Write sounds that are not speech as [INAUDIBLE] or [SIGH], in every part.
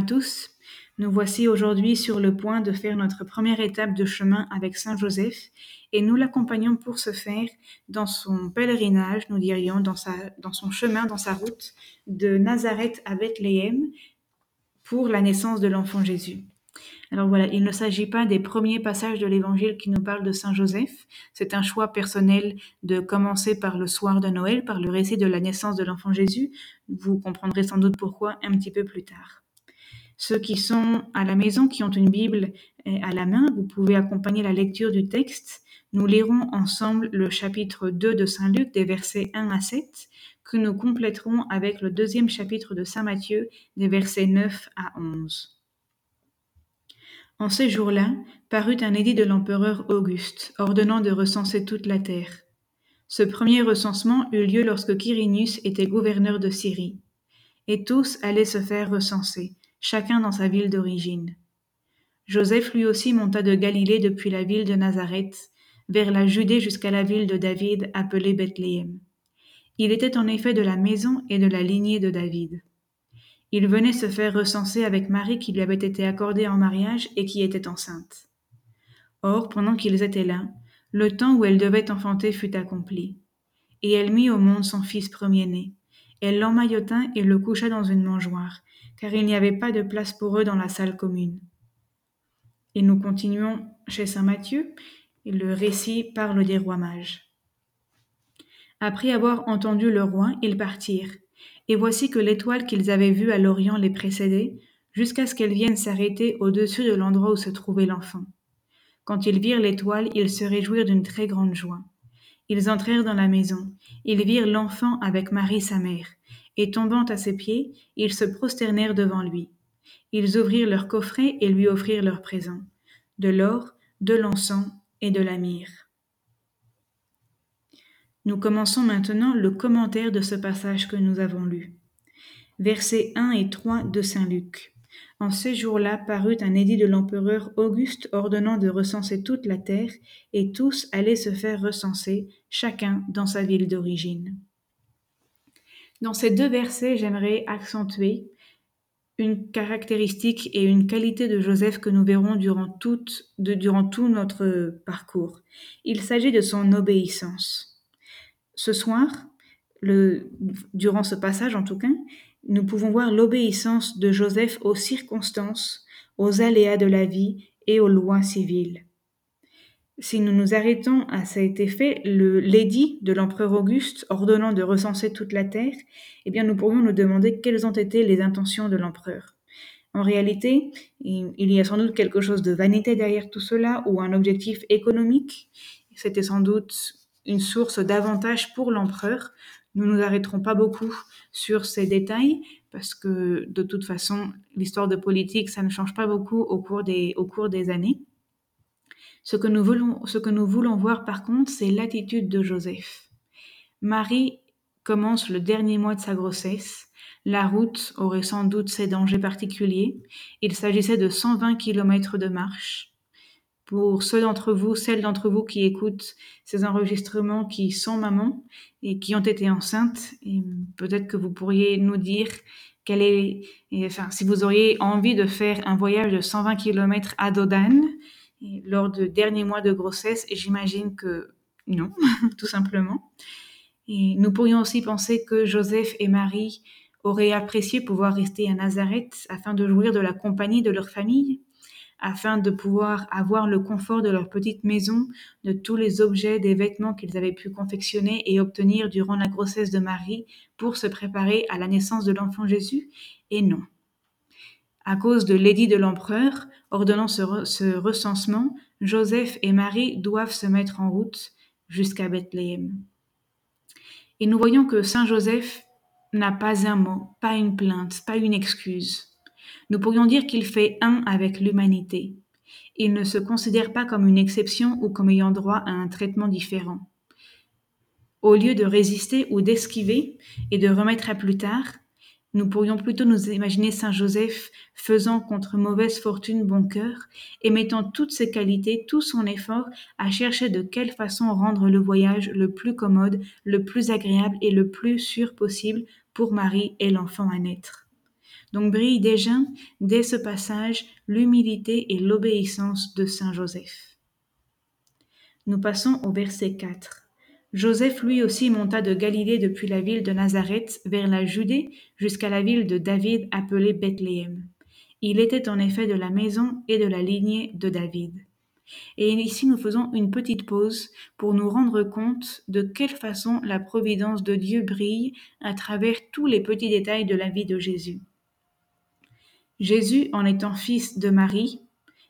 À tous. Nous voici aujourd'hui sur le point de faire notre première étape de chemin avec Saint Joseph et nous l'accompagnons pour ce faire dans son pèlerinage, nous dirions, dans, dans son chemin, dans sa route de Nazareth à Bethléem pour la naissance de l'enfant Jésus. Alors voilà, il ne s'agit pas des premiers passages de l'Évangile qui nous parlent de Saint Joseph. C'est un choix personnel de commencer par le soir de Noël, par le récit de la naissance de l'enfant Jésus. Vous comprendrez sans doute pourquoi un petit peu plus tard. Ceux qui sont à la maison, qui ont une Bible eh, à la main, vous pouvez accompagner la lecture du texte. Nous lirons ensemble le chapitre 2 de Saint Luc, des versets 1 à 7, que nous compléterons avec le deuxième chapitre de Saint Matthieu, des versets 9 à 11. En ces jours-là, parut un édit de l'empereur Auguste, ordonnant de recenser toute la terre. Ce premier recensement eut lieu lorsque Quirinius était gouverneur de Syrie. Et tous allaient se faire recenser, chacun dans sa ville d'origine. Joseph lui aussi monta de Galilée depuis la ville de Nazareth, vers la Judée jusqu'à la ville de David appelée Bethléem. Il était en effet de la maison et de la lignée de David. Il venait se faire recenser avec Marie qui lui avait été accordée en mariage et qui était enceinte. Or, pendant qu'ils étaient là, le temps où elle devait enfanter fut accompli. Et elle mit au monde son fils premier-né. Elle l'emmaillota et le coucha dans une mangeoire, car il n'y avait pas de place pour eux dans la salle commune. Et nous continuons chez Saint Matthieu, et le récit parle des rois mages. Après avoir entendu le roi, ils partirent, et voici que l'étoile qu'ils avaient vue à l'Orient les précédait, jusqu'à ce qu'elle vienne s'arrêter au-dessus de l'endroit où se trouvait l'enfant. Quand ils virent l'étoile, ils se réjouirent d'une très grande joie. Ils entrèrent dans la maison, ils virent l'enfant avec Marie sa mère, et tombant à ses pieds, ils se prosternèrent devant lui. Ils ouvrirent leur coffret et lui offrirent leurs présents, de l'or, de l'encens et de la myrrhe. Nous commençons maintenant le commentaire de ce passage que nous avons lu. Versets 1 et 3 de Saint Luc. En ces jours-là parut un édit de l'empereur Auguste ordonnant de recenser toute la terre, et tous allaient se faire recenser, chacun dans sa ville d'origine. Dans ces deux versets, j'aimerais accentuer une caractéristique et une qualité de Joseph que nous verrons durant, tout notre parcours. Il s'agit de son obéissance. Ce soir, durant ce passage en tout cas, nous pouvons voir l'obéissance de Joseph aux circonstances, aux aléas de la vie et aux lois civiles. Si nous nous arrêtons à cet effet, le l'édit de l'empereur Auguste ordonnant de recenser toute la terre, eh bien nous pourrions nous demander quelles ont été les intentions de l'empereur. En réalité, il y a sans doute quelque chose de vanité derrière tout cela ou un objectif économique. C'était sans doute une source d'avantage pour l'empereur. Nous ne nous arrêterons pas beaucoup sur ces détails parce que de toute façon, l'histoire de politique, ça ne change pas beaucoup au cours des, années. Ce que, nous voulons, ce que nous voulons voir par contre, c'est l'attitude de Joseph. Marie commence le dernier mois de sa grossesse. La route aurait sans doute ses dangers particuliers. Il s'agissait de 120 km de marche pour ceux d'entre vous, celles d'entre vous qui écoutent ces enregistrements qui sont mamans et qui ont été enceintes, et peut-être que vous pourriez nous dire quelle est, enfin, si vous auriez envie de faire un voyage de 120 km à Dodane lors de derniers mois de grossesse, et j'imagine que non, [LAUGHS] tout simplement. Et nous pourrions aussi penser que Joseph et Marie auraient apprécié pouvoir rester à Nazareth afin de jouir de la compagnie de leur famille afin de pouvoir avoir le confort de leur petite maison, de tous les objets, des vêtements qu'ils avaient pu confectionner et obtenir durant la grossesse de Marie pour se préparer à la naissance de l'enfant Jésus Et non. À cause de l'édit de l'empereur ordonnant ce, ce, recensement, Joseph et Marie doivent se mettre en route jusqu'à Bethléem. Et nous voyons que Saint Joseph n'a pas un mot, pas une plainte, pas une excuse. Nous pourrions dire qu'il fait un avec l'humanité. Il ne se considère pas comme une exception ou comme ayant droit à un traitement différent. Au lieu de résister ou d'esquiver et de remettre à plus tard, nous pourrions plutôt nous imaginer Saint Joseph faisant contre mauvaise fortune bon cœur et mettant toutes ses qualités, tout son effort à chercher de quelle façon rendre le voyage le plus commode, le plus agréable et le plus sûr possible pour Marie et l'enfant à naître. Donc brille déjà, dès ce passage, l'humilité et l'obéissance de Saint Joseph. Nous passons au verset 4. Joseph lui aussi monta de Galilée depuis la ville de Nazareth vers la Judée jusqu'à la ville de David appelée Bethléem. Il était en effet de la maison et de la lignée de David. Et ici nous faisons une petite pause pour nous rendre compte de quelle façon la providence de Dieu brille à travers tous les petits détails de la vie de Jésus. Jésus, en étant fils de Marie,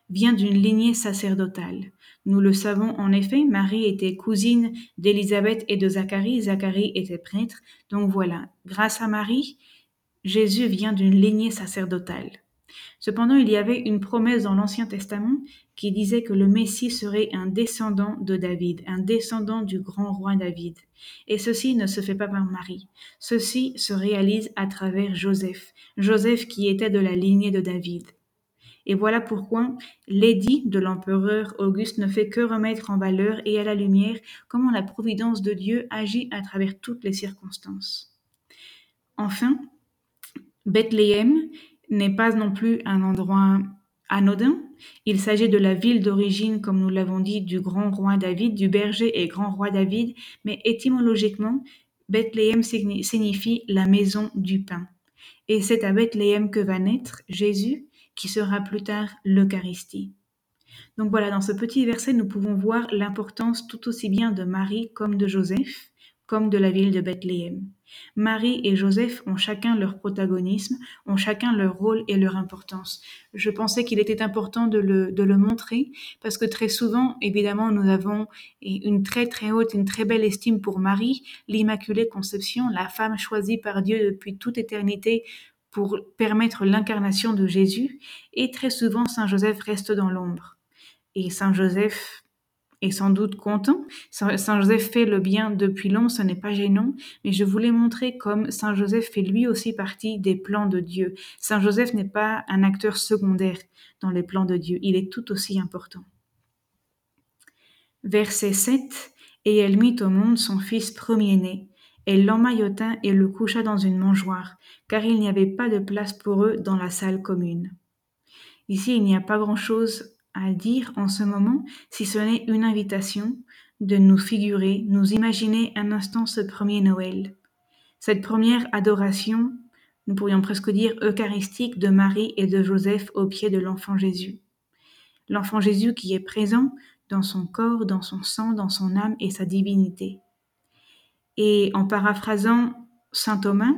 vient d'une lignée sacerdotale. Nous le savons en effet, Marie était cousine d'Élisabeth et de Zacharie, Zacharie était prêtre, donc voilà, grâce à Marie, Jésus vient d'une lignée sacerdotale. Cependant, il y avait une promesse dans l'Ancien Testament qui disait que le Messie serait un descendant de David, un descendant du grand roi David. Et ceci ne se fait pas par Marie. Ceci se réalise à travers Joseph, Joseph qui était de la lignée de David. Et voilà pourquoi l'édit de l'empereur Auguste ne fait que remettre en valeur et à la lumière comment la providence de Dieu agit à travers toutes les circonstances. Enfin, Bethléem n'est pas non plus un endroit anodin. Il s'agit de la ville d'origine, comme nous l'avons dit, du grand roi David, du berger et grand roi David, mais étymologiquement, Bethléem signifie la maison du pain. Et c'est à Bethléem que va naître Jésus, qui sera plus tard l'Eucharistie. Donc voilà, dans ce petit verset, nous pouvons voir l'importance tout aussi bien de Marie comme de Joseph, comme de la ville de Bethléem. Marie et Joseph ont chacun leur protagonisme, ont chacun leur rôle et leur importance. Je pensais qu'il était important de le, de le montrer parce que très souvent, évidemment, nous avons une très très haute, une très belle estime pour Marie, l'Immaculée Conception, la femme choisie par Dieu depuis toute éternité pour permettre l'incarnation de Jésus, et très souvent Saint Joseph reste dans l'ombre. Et Saint Joseph est sans doute content. Saint Joseph fait le bien depuis long, ce n'est pas gênant, mais je voulais montrer comme Saint Joseph fait lui aussi partie des plans de Dieu. Saint Joseph n'est pas un acteur secondaire dans les plans de Dieu, il est tout aussi important. Verset 7. Et elle mit au monde son fils premier-né. Elle l'emmaillota et le coucha dans une mangeoire, car il n'y avait pas de place pour eux dans la salle commune. Ici, il n'y a pas grand-chose à dire en ce moment, si ce n'est une invitation de nous figurer, nous imaginer un instant ce premier Noël, cette première adoration, nous pourrions presque dire eucharistique de Marie et de Joseph au pied de l'enfant Jésus. L'enfant Jésus qui est présent dans son corps, dans son sang, dans son âme et sa divinité. Et en paraphrasant Saint Thomas,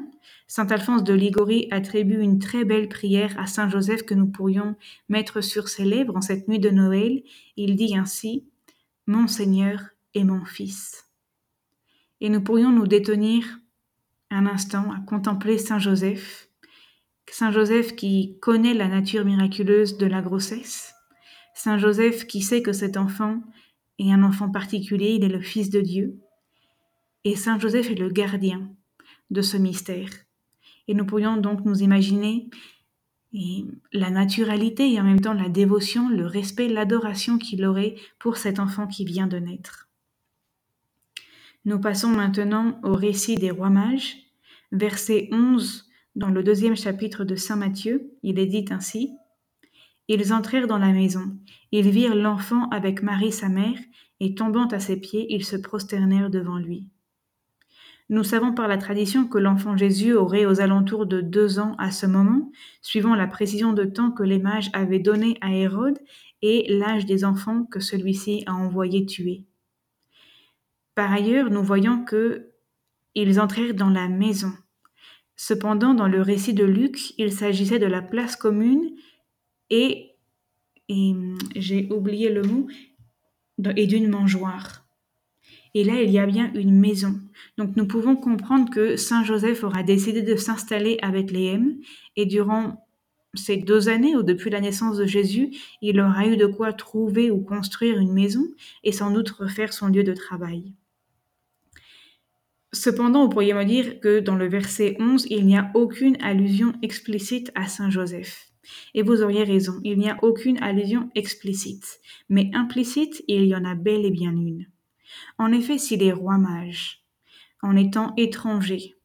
Saint Alphonse de Ligorie attribue une très belle prière à Saint Joseph que nous pourrions mettre sur ses lèvres en cette nuit de Noël. Il dit ainsi Mon Seigneur et mon Fils. Et nous pourrions nous détenir un instant à contempler Saint Joseph, Saint Joseph qui connaît la nature miraculeuse de la grossesse, Saint Joseph qui sait que cet enfant est un enfant particulier, il est le Fils de Dieu, et Saint Joseph est le gardien de ce mystère. Et nous pourrions donc nous imaginer la naturalité et en même temps la dévotion, le respect, l'adoration qu'il aurait pour cet enfant qui vient de naître. Nous passons maintenant au récit des rois mages, verset 11 dans le deuxième chapitre de Saint Matthieu. Il est dit ainsi Ils entrèrent dans la maison, ils virent l'enfant avec Marie sa mère, et tombant à ses pieds, ils se prosternèrent devant lui. Nous savons par la tradition que l'enfant Jésus aurait aux alentours de deux ans à ce moment, suivant la précision de temps que les mages avaient donnée à Hérode et l'âge des enfants que celui-ci a envoyé tuer. Par ailleurs, nous voyons que ils entrèrent dans la maison. Cependant, dans le récit de Luc, il s'agissait de la place commune et, et j'ai oublié le mot, et d'une mangeoire. Et là, il y a bien une maison. Donc nous pouvons comprendre que Saint Joseph aura décidé de s'installer à Bethléem et durant ces deux années ou depuis la naissance de Jésus, il aura eu de quoi trouver ou construire une maison et sans doute refaire son lieu de travail. Cependant, vous pourriez me dire que dans le verset 11, il n'y a aucune allusion explicite à Saint Joseph. Et vous auriez raison, il n'y a aucune allusion explicite, mais implicite, il y en a bel et bien une. En effet, si les rois mages, en étant étrangers,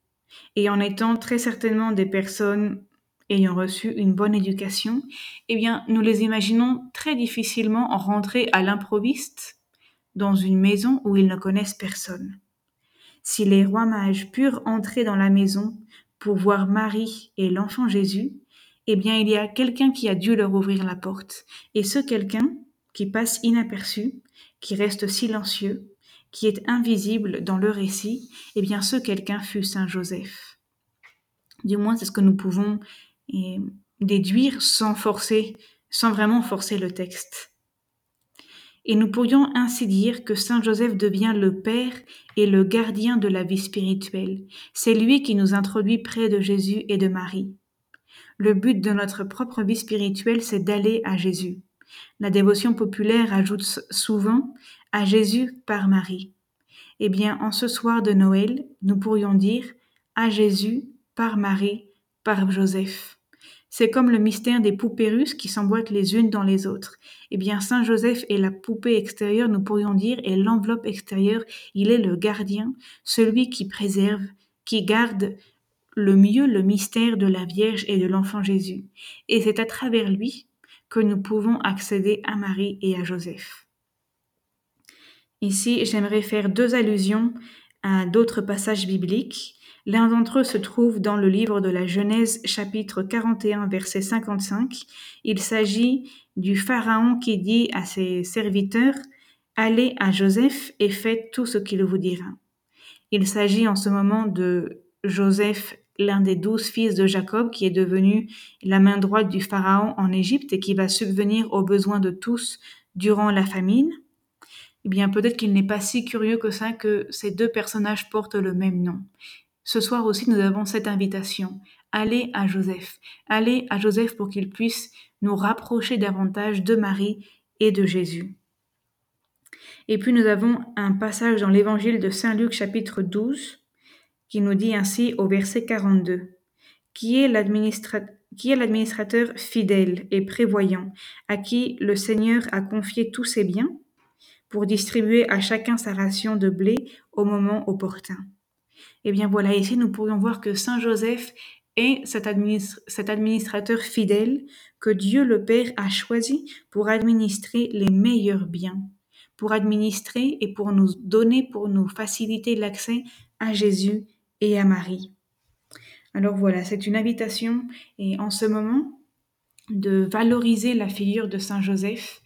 et en étant très certainement des personnes ayant reçu une bonne éducation, eh bien, nous les imaginons très difficilement rentrer à l'improviste dans une maison où ils ne connaissent personne. Si les rois mages purent entrer dans la maison pour voir Marie et l'enfant Jésus, eh bien, il y a quelqu'un qui a dû leur ouvrir la porte. Et ce quelqu'un, qui passe inaperçu, qui reste silencieux, qui est invisible dans le récit, eh bien, ce quelqu'un fut Saint Joseph. Du moins, c'est ce que nous pouvons eh, déduire sans forcer, sans vraiment forcer le texte. Et nous pourrions ainsi dire que Saint Joseph devient le Père et le gardien de la vie spirituelle. C'est lui qui nous introduit près de Jésus et de Marie. Le but de notre propre vie spirituelle, c'est d'aller à Jésus. La dévotion populaire ajoute souvent à Jésus par Marie. Eh bien, en ce soir de Noël, nous pourrions dire à Jésus par Marie, par Joseph. C'est comme le mystère des poupées russes qui s'emboîtent les unes dans les autres. Eh bien, Saint Joseph est la poupée extérieure, nous pourrions dire, et l'enveloppe extérieure, il est le gardien, celui qui préserve, qui garde le mieux le mystère de la Vierge et de l'enfant Jésus. Et c'est à travers lui que nous pouvons accéder à Marie et à Joseph. Ici, j'aimerais faire deux allusions à d'autres passages bibliques. L'un d'entre eux se trouve dans le livre de la Genèse chapitre 41 verset 55. Il s'agit du Pharaon qui dit à ses serviteurs, Allez à Joseph et faites tout ce qu'il vous dira. Il s'agit en ce moment de Joseph, l'un des douze fils de Jacob, qui est devenu la main droite du Pharaon en Égypte et qui va subvenir aux besoins de tous durant la famine. Eh bien, peut-être qu'il n'est pas si curieux que ça que ces deux personnages portent le même nom. Ce soir aussi, nous avons cette invitation. Allez à Joseph. Allez à Joseph pour qu'il puisse nous rapprocher davantage de Marie et de Jésus. Et puis nous avons un passage dans l'évangile de Saint Luc chapitre 12 qui nous dit ainsi au verset 42, qui est l'administrateur fidèle et prévoyant, à qui le Seigneur a confié tous ses biens? Pour distribuer à chacun sa ration de blé au moment opportun. Eh bien voilà, ici nous pourrions voir que Saint Joseph est cet, administrateur fidèle que Dieu le Père a choisi pour administrer les meilleurs biens, pour administrer et pour nous donner, pour nous faciliter l'accès à Jésus et à Marie. Alors voilà, c'est une invitation et en ce moment de valoriser la figure de Saint Joseph,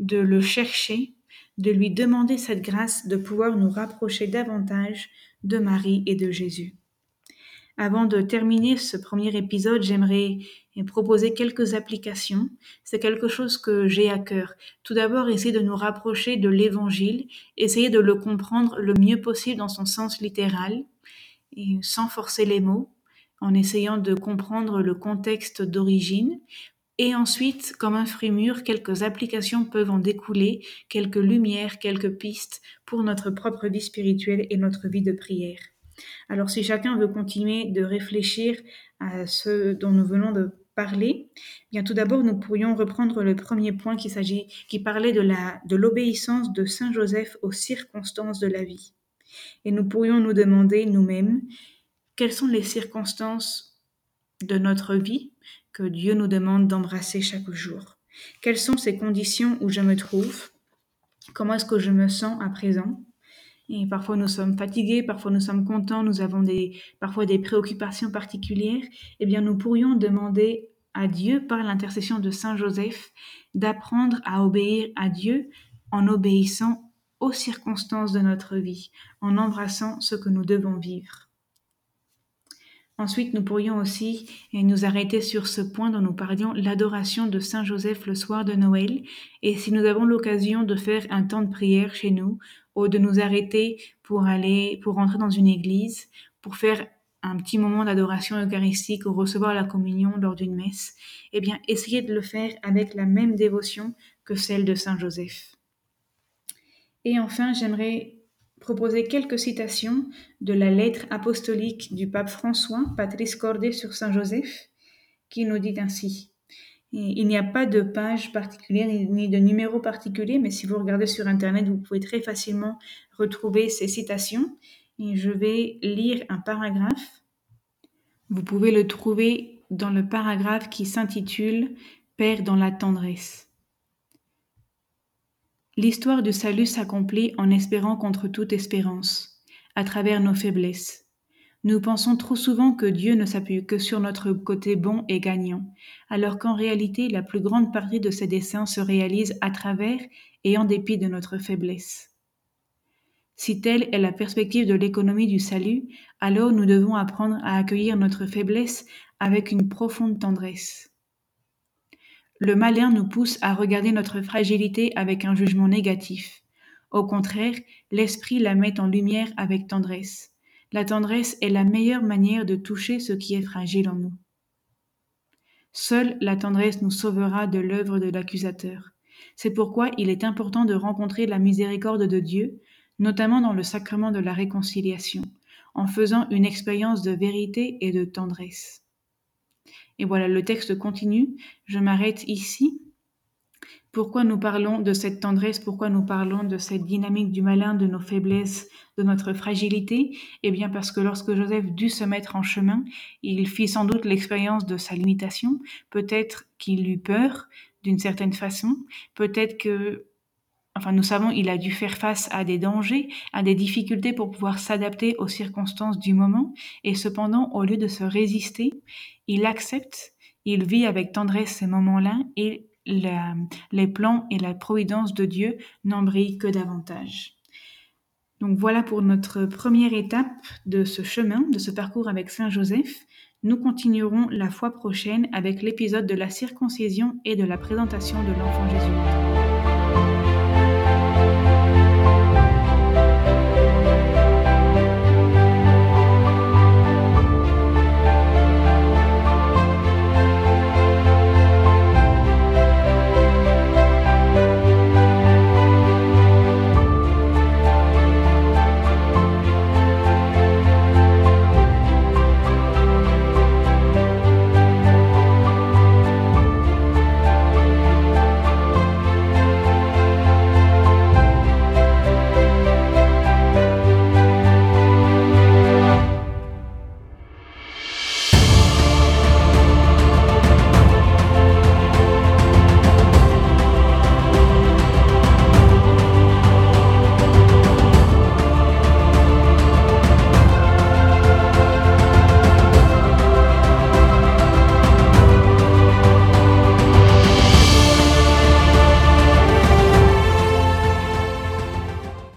de le chercher, de lui demander cette grâce de pouvoir nous rapprocher davantage de Marie et de Jésus. Avant de terminer ce premier épisode, j'aimerais proposer quelques applications. C'est quelque chose que j'ai à cœur. Tout d'abord, essayer de nous rapprocher de l'Évangile, essayer de le comprendre le mieux possible dans son sens littéral, et sans forcer les mots, en essayant de comprendre le contexte d'origine. Et ensuite, comme un frémur, quelques applications peuvent en découler, quelques lumières, quelques pistes pour notre propre vie spirituelle et notre vie de prière. Alors si chacun veut continuer de réfléchir à ce dont nous venons de parler, eh bien tout d'abord nous pourrions reprendre le premier point qui s'agit qui parlait de la de l'obéissance de saint Joseph aux circonstances de la vie. Et nous pourrions nous demander nous-mêmes quelles sont les circonstances de notre vie que Dieu nous demande d'embrasser chaque jour. Quelles sont ces conditions où je me trouve? Comment est-ce que je me sens à présent? Et parfois nous sommes fatigués, parfois nous sommes contents, nous avons des, parfois des préoccupations particulières. Eh bien, nous pourrions demander à Dieu, par l'intercession de Saint Joseph, d'apprendre à obéir à Dieu en obéissant aux circonstances de notre vie, en embrassant ce que nous devons vivre. Ensuite, nous pourrions aussi nous arrêter sur ce point dont nous parlions, l'adoration de Saint Joseph le soir de Noël. Et si nous avons l'occasion de faire un temps de prière chez nous, ou de nous arrêter pour aller, pour rentrer dans une église, pour faire un petit moment d'adoration eucharistique ou recevoir la communion lors d'une messe, eh bien, essayez de le faire avec la même dévotion que celle de Saint Joseph. Et enfin, j'aimerais proposer quelques citations de la lettre apostolique du pape François, Patrice Cordet sur Saint Joseph, qui nous dit ainsi. il n'y a pas de page particulière ni de numéro particulier, mais si vous regardez sur Internet, vous pouvez très facilement retrouver ces citations. Et je vais lire un paragraphe. Vous pouvez le trouver dans le paragraphe qui s'intitule Père dans la tendresse. L'histoire du salut s'accomplit en espérant contre toute espérance, à travers nos faiblesses. Nous pensons trop souvent que Dieu ne s'appuie que sur notre côté bon et gagnant, alors qu'en réalité la plus grande partie de ses desseins se réalise à travers et en dépit de notre faiblesse. Si telle est la perspective de l'économie du salut, alors nous devons apprendre à accueillir notre faiblesse avec une profonde tendresse. Le malin nous pousse à regarder notre fragilité avec un jugement négatif. Au contraire, l'esprit la met en lumière avec tendresse. La tendresse est la meilleure manière de toucher ce qui est fragile en nous. Seule la tendresse nous sauvera de l'œuvre de l'accusateur. C'est pourquoi il est important de rencontrer la miséricorde de Dieu, notamment dans le sacrement de la réconciliation, en faisant une expérience de vérité et de tendresse. Et voilà, le texte continue. Je m'arrête ici. Pourquoi nous parlons de cette tendresse? Pourquoi nous parlons de cette dynamique du malin, de nos faiblesses, de notre fragilité? Eh bien parce que lorsque Joseph dut se mettre en chemin, il fit sans doute l'expérience de sa limitation. Peut-être qu'il eut peur d'une certaine façon. Peut-être que Enfin, nous savons, il a dû faire face à des dangers, à des difficultés pour pouvoir s'adapter aux circonstances du moment, et cependant, au lieu de se résister, il accepte, il vit avec tendresse ces moments-là, et les plans et la providence de Dieu n'en brillent que davantage. Donc voilà pour notre première étape de ce chemin, de ce parcours avec Saint Joseph. Nous continuerons la fois prochaine avec l'épisode de la circoncision et de la présentation de l'enfant Jésus.